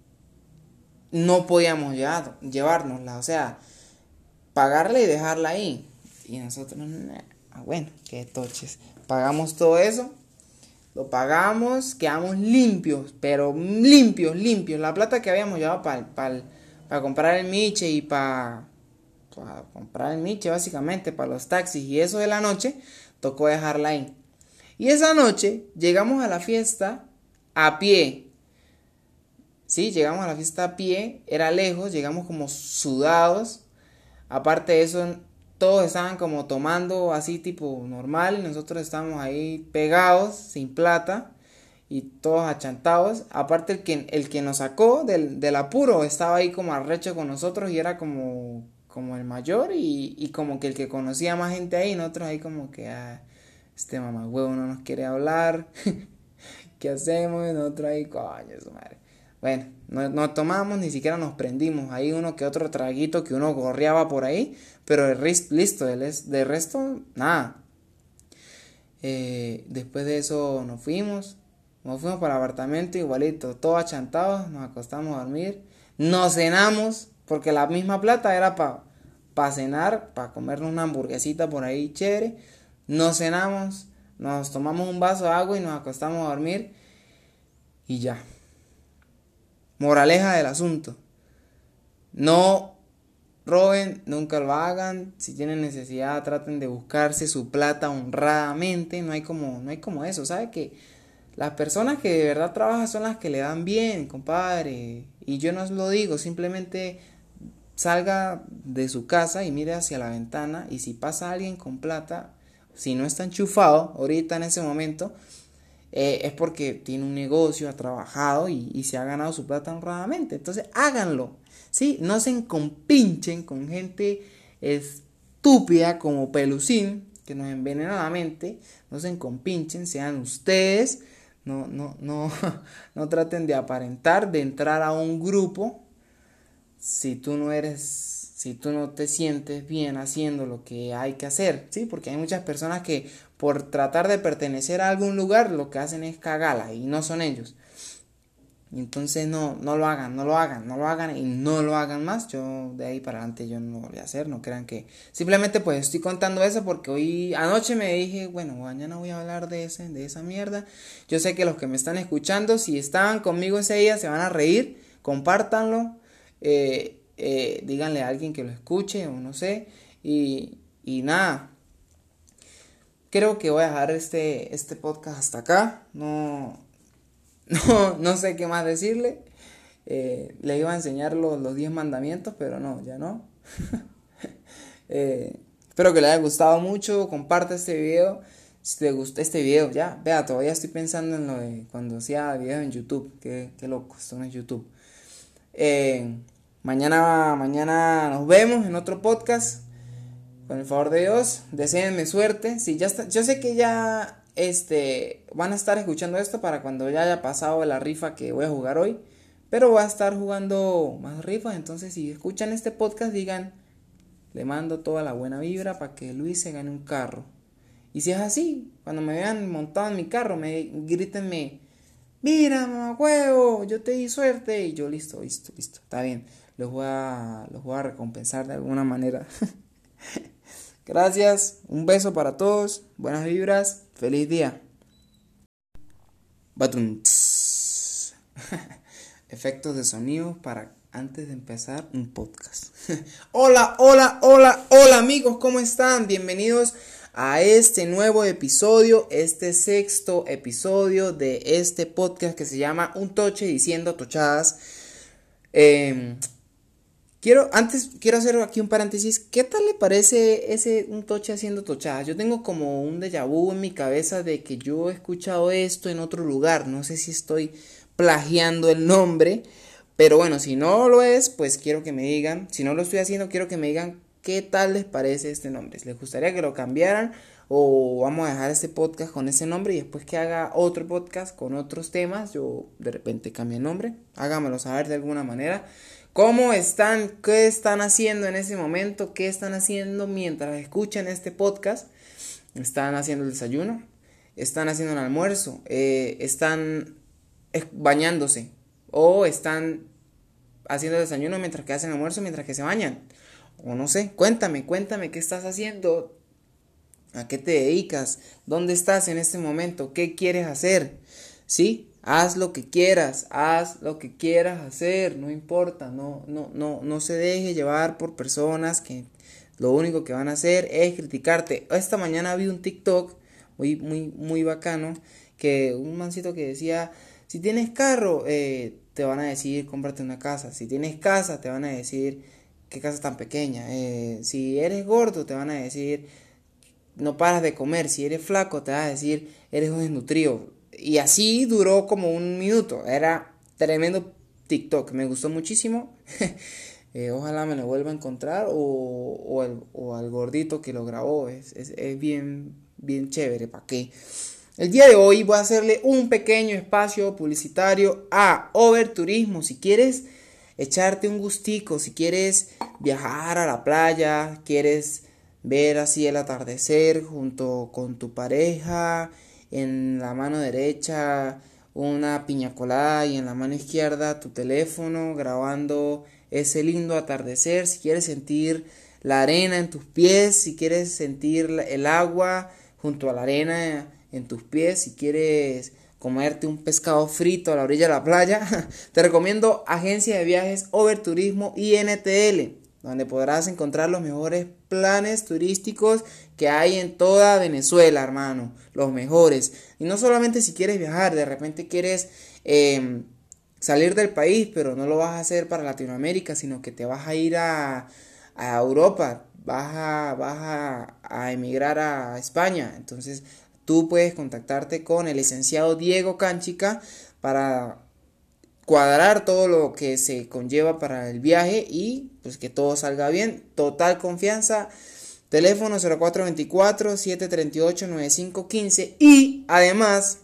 no podíamos llevar, llevárnosla, o sea, pagarla y dejarla ahí. Y nosotros, ah, bueno, qué toches. Pagamos todo eso lo pagamos, quedamos limpios, pero limpios, limpios. La plata que habíamos llevado para comprar el miche y para comprar el miche, básicamente, para los taxis y eso de la noche, tocó dejarla ahí. Y esa noche llegamos a la fiesta a pie. Sí, llegamos a la fiesta a pie, era lejos, llegamos como sudados. Aparte de eso, todos estaban como tomando así tipo normal, nosotros estábamos ahí pegados, sin plata, y todos achantados. Aparte el que, el que nos sacó del, del apuro estaba ahí como arrecho con nosotros y era como, como el mayor y, y como que el que conocía más gente ahí, nosotros ahí como que, ah, este mamá huevo no nos quiere hablar, [laughs] ¿qué hacemos? Y nosotros ahí, coño, su madre. Bueno, no, tomamos, ni siquiera nos prendimos. Ahí uno que otro traguito que uno gorreaba por ahí, pero el listo, de resto, nada. Eh, después de eso nos fuimos, nos fuimos para el apartamento igualito, todos achantados, nos acostamos a dormir, nos cenamos, porque la misma plata era para pa cenar, para comernos una hamburguesita por ahí chévere, nos cenamos, nos tomamos un vaso de agua y nos acostamos a dormir y ya. Moraleja del asunto. No roben, nunca lo hagan. Si tienen necesidad, traten de buscarse su plata honradamente. No hay como, no hay como eso. ¿Sabe que las personas que de verdad trabajan son las que le dan bien, compadre? Y yo no lo digo, simplemente salga de su casa y mire hacia la ventana y si pasa alguien con plata, si no está enchufado ahorita en ese momento, eh, es porque tiene un negocio, ha trabajado y, se ha ganado su plata honradamente. Entonces háganlo, ¿sí? No se compinchen con gente estúpida como Pelucín, que nos envenena la mente. No se compinchen, sean ustedes. No, no, no, [laughs] no traten de aparentar, de entrar a un grupo si tú no eres si tú no te sientes bien haciendo lo que hay que hacer, ¿sí? Porque hay muchas personas que por tratar de pertenecer a algún lugar lo que hacen es cagarla y no son ellos. Entonces no, no lo hagan, no lo hagan, no lo hagan y no lo hagan más. Yo de ahí para adelante yo no lo voy a hacer, no crean que... Simplemente pues estoy contando eso porque hoy anoche me dije, bueno, mañana voy a hablar de, ese, de esa mierda. Yo sé que los que me están escuchando, si estaban conmigo ese día, se van a reír, compártanlo. Eh, eh, díganle a alguien que lo escuche o no sé. Y, y nada, creo que voy a dejar este, este podcast hasta acá. No, [laughs] no, no sé qué más decirle. Eh, le iba a enseñar los, los 10 mandamientos, pero no, ya no. [laughs] eh, espero que le haya gustado mucho. Comparte este video. Si te gusta este video, ya, vea, todavía estoy pensando en lo de cuando hacía videos en YouTube. Qué, qué loco, esto no es YouTube. Eh, Mañana, mañana nos vemos en otro podcast. Con el favor de Dios, deseenme suerte. Sí, ya yo sé que ya este, van a estar escuchando esto para cuando ya haya pasado la rifa que voy a jugar hoy. Pero voy a estar jugando más rifas. Entonces, si escuchan este podcast, digan, le mando toda la buena vibra para que Luis se gane un carro. Y si es así, cuando me vean montado en mi carro, me grítenme mira, mamá huevo, yo te di suerte. Y yo, listo, listo, listo, está bien. Los voy a, los voy a recompensar de alguna manera. [laughs] Gracias, un beso para todos, buenas vibras, feliz día. [laughs] Efectos de sonido para antes de empezar un podcast. [laughs] hola, hola, hola, hola amigos, ¿cómo están? Bienvenidos a este nuevo episodio, este sexto episodio de este podcast que se llama Un Toche diciendo tochadas. Em, quiero, antes, quiero hacer aquí un paréntesis. ¿Qué tal le parece ese Un Toche haciendo tochadas? Yo tengo como un déjà vu en mi cabeza de que yo he escuchado esto en otro lugar. No sé si estoy plagiando el nombre. Pero bueno, si no lo es, pues quiero que me digan. Si no lo estoy haciendo, quiero que me digan qué tal les parece este nombre. ¿Les gustaría que lo cambiaran? O vamos a dejar este podcast con ese nombre y después que haga otro podcast con otros temas, yo de repente cambie el nombre. Háganmelo saber de alguna manera. ¿Cómo están? ¿Qué están haciendo en ese momento? ¿Qué están haciendo mientras escuchan este podcast? ¿Están haciendo el desayuno? ¿Están haciendo el almuerzo? Eh, ¿Están bañándose? ¿O están haciendo desayuno mientras que hacen almuerzo, mientras que se bañan. O no sé, cuéntame, cuéntame qué estás haciendo, a qué te dedicas, dónde estás en este momento, qué quieres hacer. ¿Sí? Haz lo que quieras, haz lo que quieras hacer, no importa, no, no, no, no se deje llevar por personas que lo único que van a hacer es criticarte. Esta mañana vi un TikTok muy, muy, muy bacano, que un mancito que decía, si tienes carro, eh, te van a decir cómprate una casa. Si tienes casa, te van a decir qué casa tan pequeña. Eh, si eres gordo, te van a decir no paras de comer. Si eres flaco, te van a decir eres un desnutrido. Y así duró como un minuto. Era tremendo TikTok. Me gustó muchísimo. [laughs] Eh, ojalá me lo vuelva a encontrar o, o, o, al gordito que lo grabó. Es, es, es bien, bien chévere. ¿Para qué? El día de hoy voy a hacerle un pequeño espacio publicitario a Overturismo. Si quieres echarte un gustico, si quieres viajar a la playa, quieres ver así el atardecer junto con tu pareja, en la mano derecha una piña colada y en la mano izquierda tu teléfono grabando ese lindo atardecer, si quieres sentir la arena en tus pies, si quieres sentir el agua junto a la arena en tus pies, si quieres comerte un pescado frito a la orilla de la playa, [laughs] te recomiendo Agencia de Viajes Overturismo INTL, donde podrás encontrar los mejores planes turísticos que hay en toda Venezuela, hermano, los mejores. Y no solamente si quieres viajar, de repente quieres em, salir del país, pero no lo vas a hacer para Latinoamérica, sino que te vas a ir a, a Europa, vas a, vas a, a emigrar a España. Entonces tú puedes contactarte con el licenciado Diego Canchica para cuadrar todo lo que se conlleva para el viaje y pues que todo salga bien. Total confianza. Teléfono 0424-738-9515 y además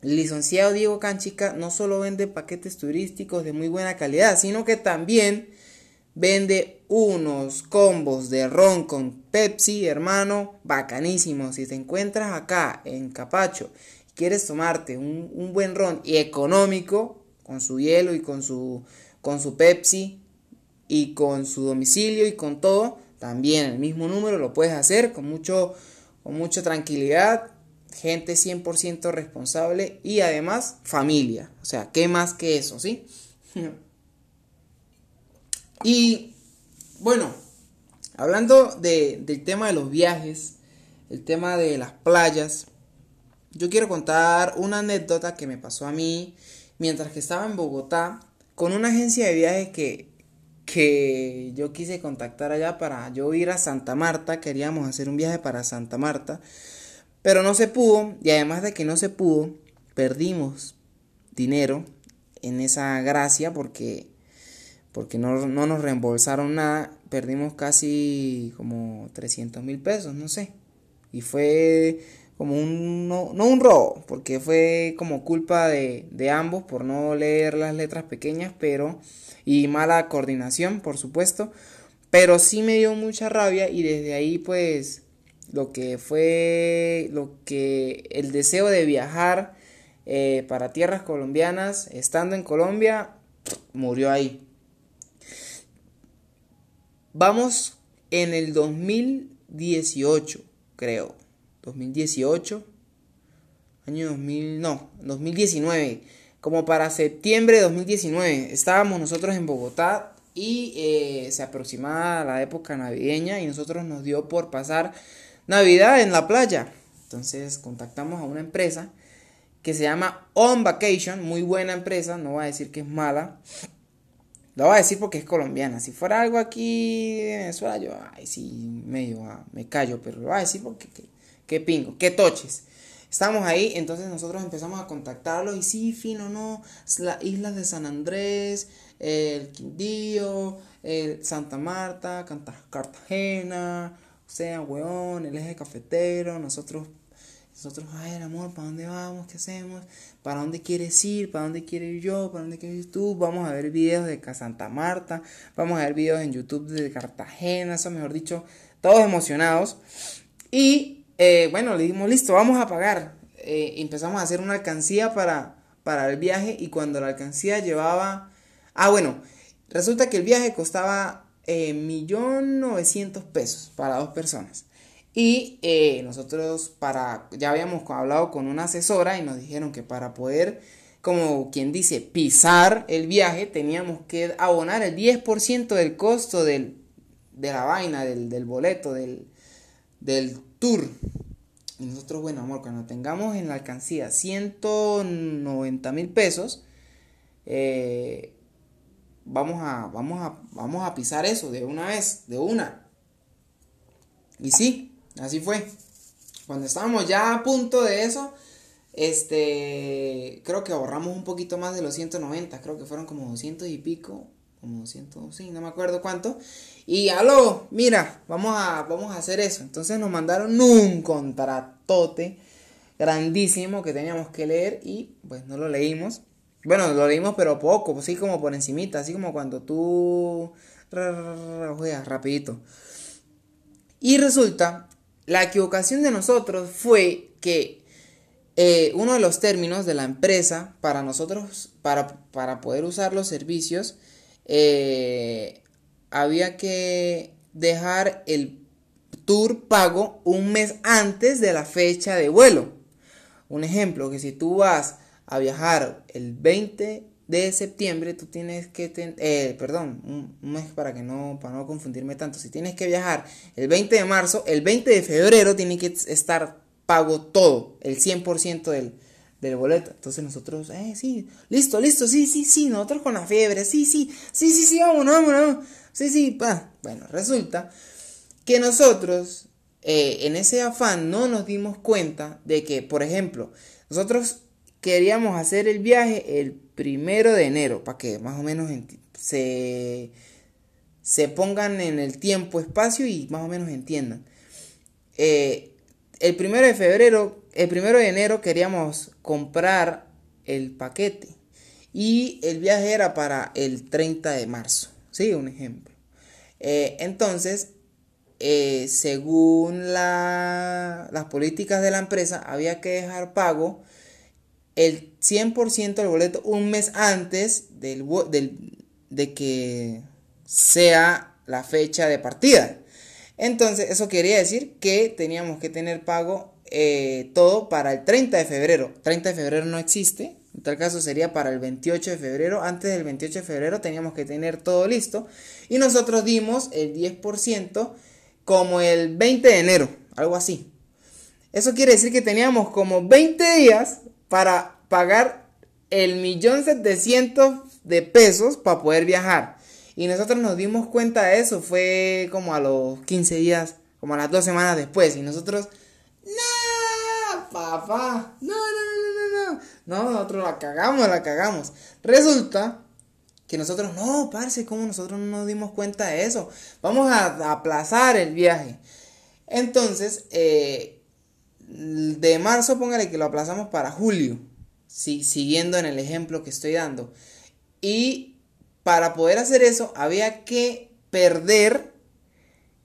licenciado Diego Canchica no solo vende paquetes turísticos de muy buena calidad, sino que también Vende unos combos de ron con Pepsi, hermano, bacanísimo. Si te encuentras acá en Capacho y quieres tomarte un, buen ron y económico, con su hielo y con su, con su Pepsi y con su domicilio y con todo, también el mismo número lo puedes hacer con, mucho, con mucha tranquilidad, gente 100% responsable y además familia. O sea, ¿qué más que eso, sí? [laughs] Y bueno, hablando del tema de los viajes, el tema de las playas, yo quiero contar una anécdota que me pasó a mí mientras que estaba en Bogotá con una agencia de viajes que, que yo quise contactar allá para yo ir a Santa Marta, queríamos hacer un viaje para Santa Marta, pero no se pudo y además de que no se pudo, perdimos dinero en esa gracia porque porque no, nos reembolsaron nada, perdimos casi como 300 mil pesos, no sé. Y fue como un, no, un robo, porque fue como culpa de, de, ambos por no leer las letras pequeñas, pero, y mala coordinación, por supuesto, pero sí me dio mucha rabia y desde ahí pues lo que fue, lo que, el deseo de viajar eh, para tierras colombianas, estando en Colombia, murió ahí. Vamos en el 2018, creo. 2018. Año 2000, no, 2019. Como para septiembre de 2019. Estábamos nosotros en Bogotá y eh, se aproximaba la época navideña y nosotros nos dio por pasar Navidad en la playa. Entonces contactamos a una empresa que se llama On Vacation, muy buena empresa, no voy a decir que es mala. Lo voy a decir porque es colombiana. Si fuera algo aquí de Venezuela, yo, ay, sí, medio, ah, me callo, pero lo voy a decir porque, qué pingo, qué toches. Estamos ahí, entonces nosotros empezamos a contactarlos y sí, fino, no, las islas de San Andrés, el Quindío, el Santa Marta, Cartagena, o sea, weón, el eje cafetero, nosotros nosotros, ay, amor, ¿para dónde vamos? ¿Qué hacemos? ¿Para dónde quieres ir? ¿Para dónde quiero ir yo? ¿Para dónde quieres ir tú? Vamos a ver videos de Santa Marta, vamos a ver videos en YouTube de Cartagena, eso mejor dicho, todos emocionados. Y eh, bueno, le dijimos, listo, vamos a pagar. Eh, empezamos a hacer una alcancía para, para el viaje y cuando la alcancía llevaba... Ah, bueno, resulta que el viaje costaba eh, millón novecientos pesos para dos personas. Y nosotros para, ya habíamos hablado con una asesora y nos dijeron que para poder, como quien dice, pisar el viaje, teníamos que abonar el 10% del costo del, de la vaina, del, del boleto, del, del tour. Y nosotros, bueno, amor, cuando tengamos en la alcancía 190 mil pesos, eh, vamos, a, vamos, a, vamos a pisar eso de una vez, de una. Y sí, Así fue. Cuando estábamos ya a punto de eso, este, creo que ahorramos un poquito más de los 190, creo que fueron como 200 y pico, como 200, sí, no me acuerdo cuánto. Y aló, mira, vamos a, vamos a hacer eso. Entonces nos mandaron un contratote grandísimo que teníamos que leer y pues no lo leímos. Bueno, lo leímos pero poco, así como por encimita, así como cuando tú rapidito. Y resulta la equivocación de nosotros fue que eh, uno de los términos de la empresa para nosotros, para, para poder usar los servicios, eh, había que dejar el tour pago un mes antes de la fecha de vuelo. Un ejemplo, que si tú vas a viajar el 20 de septiembre tú tienes que, eh, perdón, un, mes para que no, para no confundirme tanto, si tienes que viajar el 20 de marzo, el 20 de febrero tiene que estar pago todo, el 100% del, del boleto. Entonces nosotros, eh, sí, listo, listo, sí, sí, sí, nosotros con la fiebre, sí, sí, sí, sí, sí, vámonos, vámonos, sí, sí, pa. Bueno, resulta que nosotros, eh, en ese afán, no nos dimos cuenta de que, por ejemplo, nosotros queríamos hacer el viaje el primero de enero, para que más o menos se, se pongan en el tiempo, espacio y más o menos entiendan. Eh, el primero de febrero, el primero de enero queríamos comprar el paquete y el viaje era para el 30 de marzo, ¿sí? Un ejemplo. Eh, entonces, eh, según las políticas de la empresa, había que dejar pago el 100% del boleto un mes antes del, de que sea la fecha de partida. Entonces, eso quería decir que teníamos que tener pago eh, todo para el 30 de febrero. 30 de febrero no existe. En tal caso sería para el 28 de febrero. Antes del 28 de febrero teníamos que tener todo listo. Y nosotros dimos el 10% como el 20 de enero. Algo así. Eso quiere decir que teníamos como 20 días para pagar el millón setecientos de pesos para poder viajar. Y nosotros nos dimos cuenta de eso, fue como a los 15 días, como a las dos semanas después. Y nosotros, no, papá, no, no, no, no, no. No, nosotros la cagamos, la cagamos. Resulta que nosotros, no, parce, ¿cómo nosotros no nos dimos cuenta de eso? Vamos a, aplazar el viaje. Entonces, eh, de marzo, póngale que lo aplazamos para julio, siguiendo en el ejemplo que estoy dando. Y para poder hacer eso, había que perder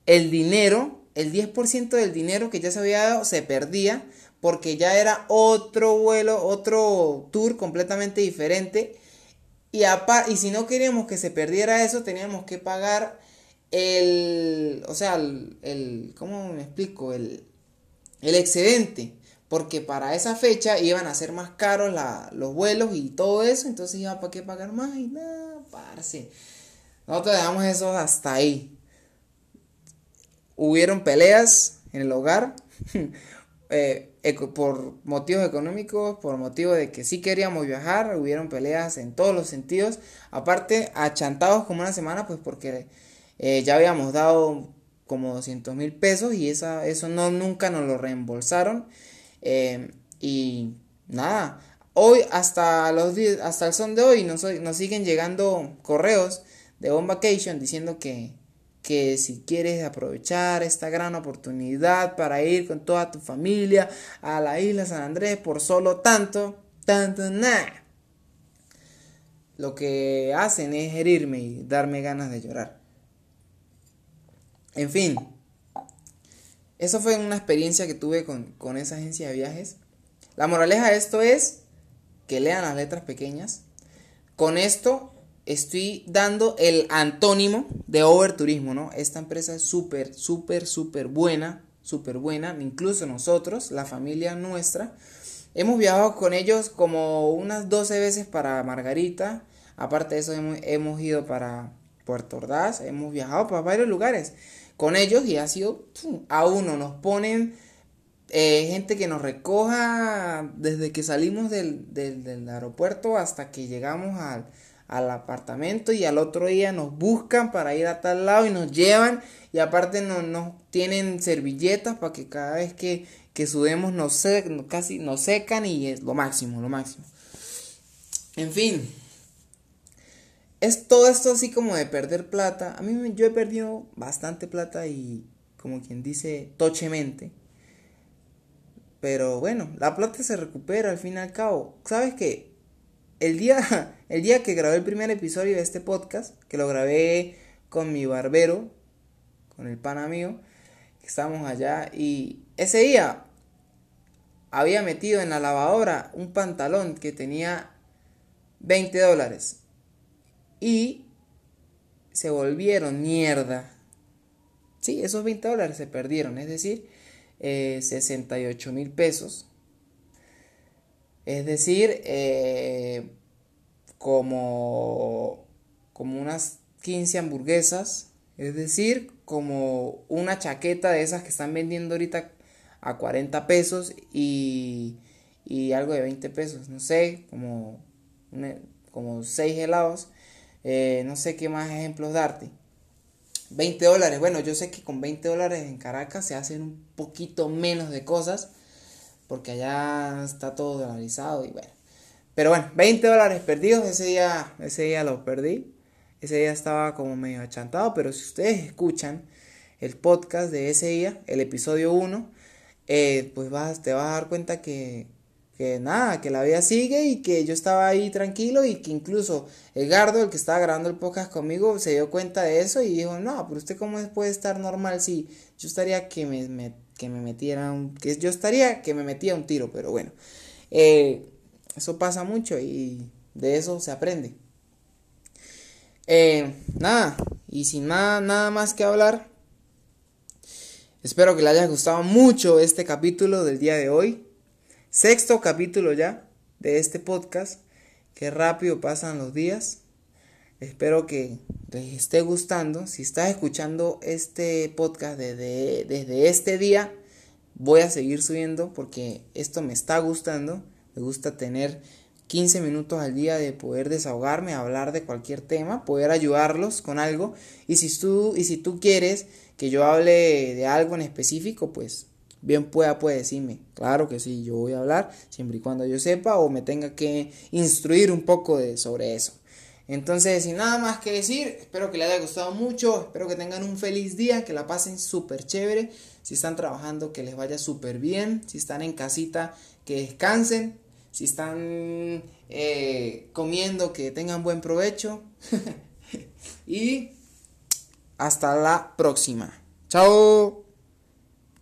el dinero, el 10% del dinero que ya se había dado se perdía porque ya era otro vuelo, otro tour completamente diferente. Y, y si no queríamos que se perdiera eso, teníamos que pagar el, o sea, el, el ¿cómo me explico? El, el excedente. Porque para esa fecha iban a ser más caros los vuelos y todo eso. Entonces iba para qué pagar más y nada, parce. Nosotros dejamos eso hasta ahí. Hubieron peleas en el hogar. [laughs] Eh, por motivos económicos, por motivo de que sí queríamos viajar, hubieron peleas en todos los sentidos. Aparte, achantados como una semana, pues porque eh, ya habíamos dado como 200 mil pesos y esa, eso no, nunca nos lo reembolsaron. Eh, y nada, hoy hasta, los hasta el son de hoy nos, nos siguen llegando correos de On Vacation diciendo que, que si quieres aprovechar esta gran oportunidad para ir con toda tu familia a la isla San Andrés por solo tanto, tanto, nada. Lo que hacen es herirme y darme ganas de llorar. En fin, eso fue una experiencia que tuve con, con esa agencia de viajes. La moraleja de esto es que lean las letras pequeñas. Con esto estoy dando el antónimo de overturismo, ¿no? Esta empresa es súper, súper, súper buena, súper buena. Incluso nosotros, la familia nuestra, hemos viajado con ellos como unas 12 veces para Margarita. Aparte de eso, hemos, hemos ido para Puerto Ordaz, hemos viajado para varios lugares con ellos y ha sido a uno. Nos ponen eh, gente que nos recoja desde que salimos del, del, del aeropuerto hasta que llegamos al al apartamento y al otro día nos buscan para ir a tal lado y nos llevan y aparte nos, tienen servilletas para que cada vez que, que sudemos nos, casi nos secan y es lo máximo, lo máximo. En fin, es todo esto así como de perder plata. A mí yo he perdido bastante plata y como quien dice, tochemente. Pero bueno, la plata se recupera al fin y al cabo. ¿Sabes qué? El día, [laughs] el día que grabé el primer episodio de este podcast, que lo grabé con mi barbero, con el pana mío, que estábamos allá, y ese día había metido en la lavadora un pantalón que tenía 20 dólares y se volvieron mierda. Sí, esos 20 dólares se perdieron, es decir, 68 eh, mil pesos es decir, eh, como, como unas 15 hamburguesas. Es decir, como una chaqueta de esas que están vendiendo ahorita a 40 pesos y, y algo de 20 pesos. No sé, como, como 6 helados. Eh, no sé qué más ejemplos darte. 20 dólares. Bueno, yo sé que con 20 dólares en Caracas se hacen un poquito menos de cosas porque allá está todo dolarizado y bueno. Pero bueno, 20 dólares perdidos, ese día, ese día lo perdí. Ese día estaba como medio achantado, pero si ustedes escuchan el podcast de ese día, el episodio 1, eh, pues vas, te vas a dar cuenta que, que nada, que la vida sigue y que yo estaba ahí tranquilo y que incluso Edgardo, el que estaba grabando el podcast conmigo, se dio cuenta de eso y dijo, no, pero usted cómo puede estar normal si yo estaría que me que me metiera un, que yo estaría que me metía un tiro, pero bueno, eh, eso pasa mucho y de eso se aprende. Eh, nada, y sin nada, nada más que hablar, espero que le haya gustado mucho este capítulo del día de hoy, sexto capítulo ya de este podcast, que rápido pasan los días. Espero que les esté gustando. Si estás escuchando este podcast desde, desde este día, voy a seguir subiendo porque esto me está gustando. Me gusta tener 15 minutos al día de poder desahogarme, hablar de cualquier tema, poder ayudarlos con algo. Y si tú, y si tú quieres que yo hable de algo en específico, pues bien pueda, puede decirme. Claro que sí, yo voy a hablar siempre y cuando yo sepa o me tenga que instruir un poco de, sobre eso. Entonces, sin nada más que decir, espero que les haya gustado mucho, espero que tengan un feliz día, que la pasen súper chévere, si están trabajando, que les vaya súper bien, si están en casita, que descansen, si están eh, comiendo, que tengan buen provecho. [laughs] y hasta la próxima. Chao.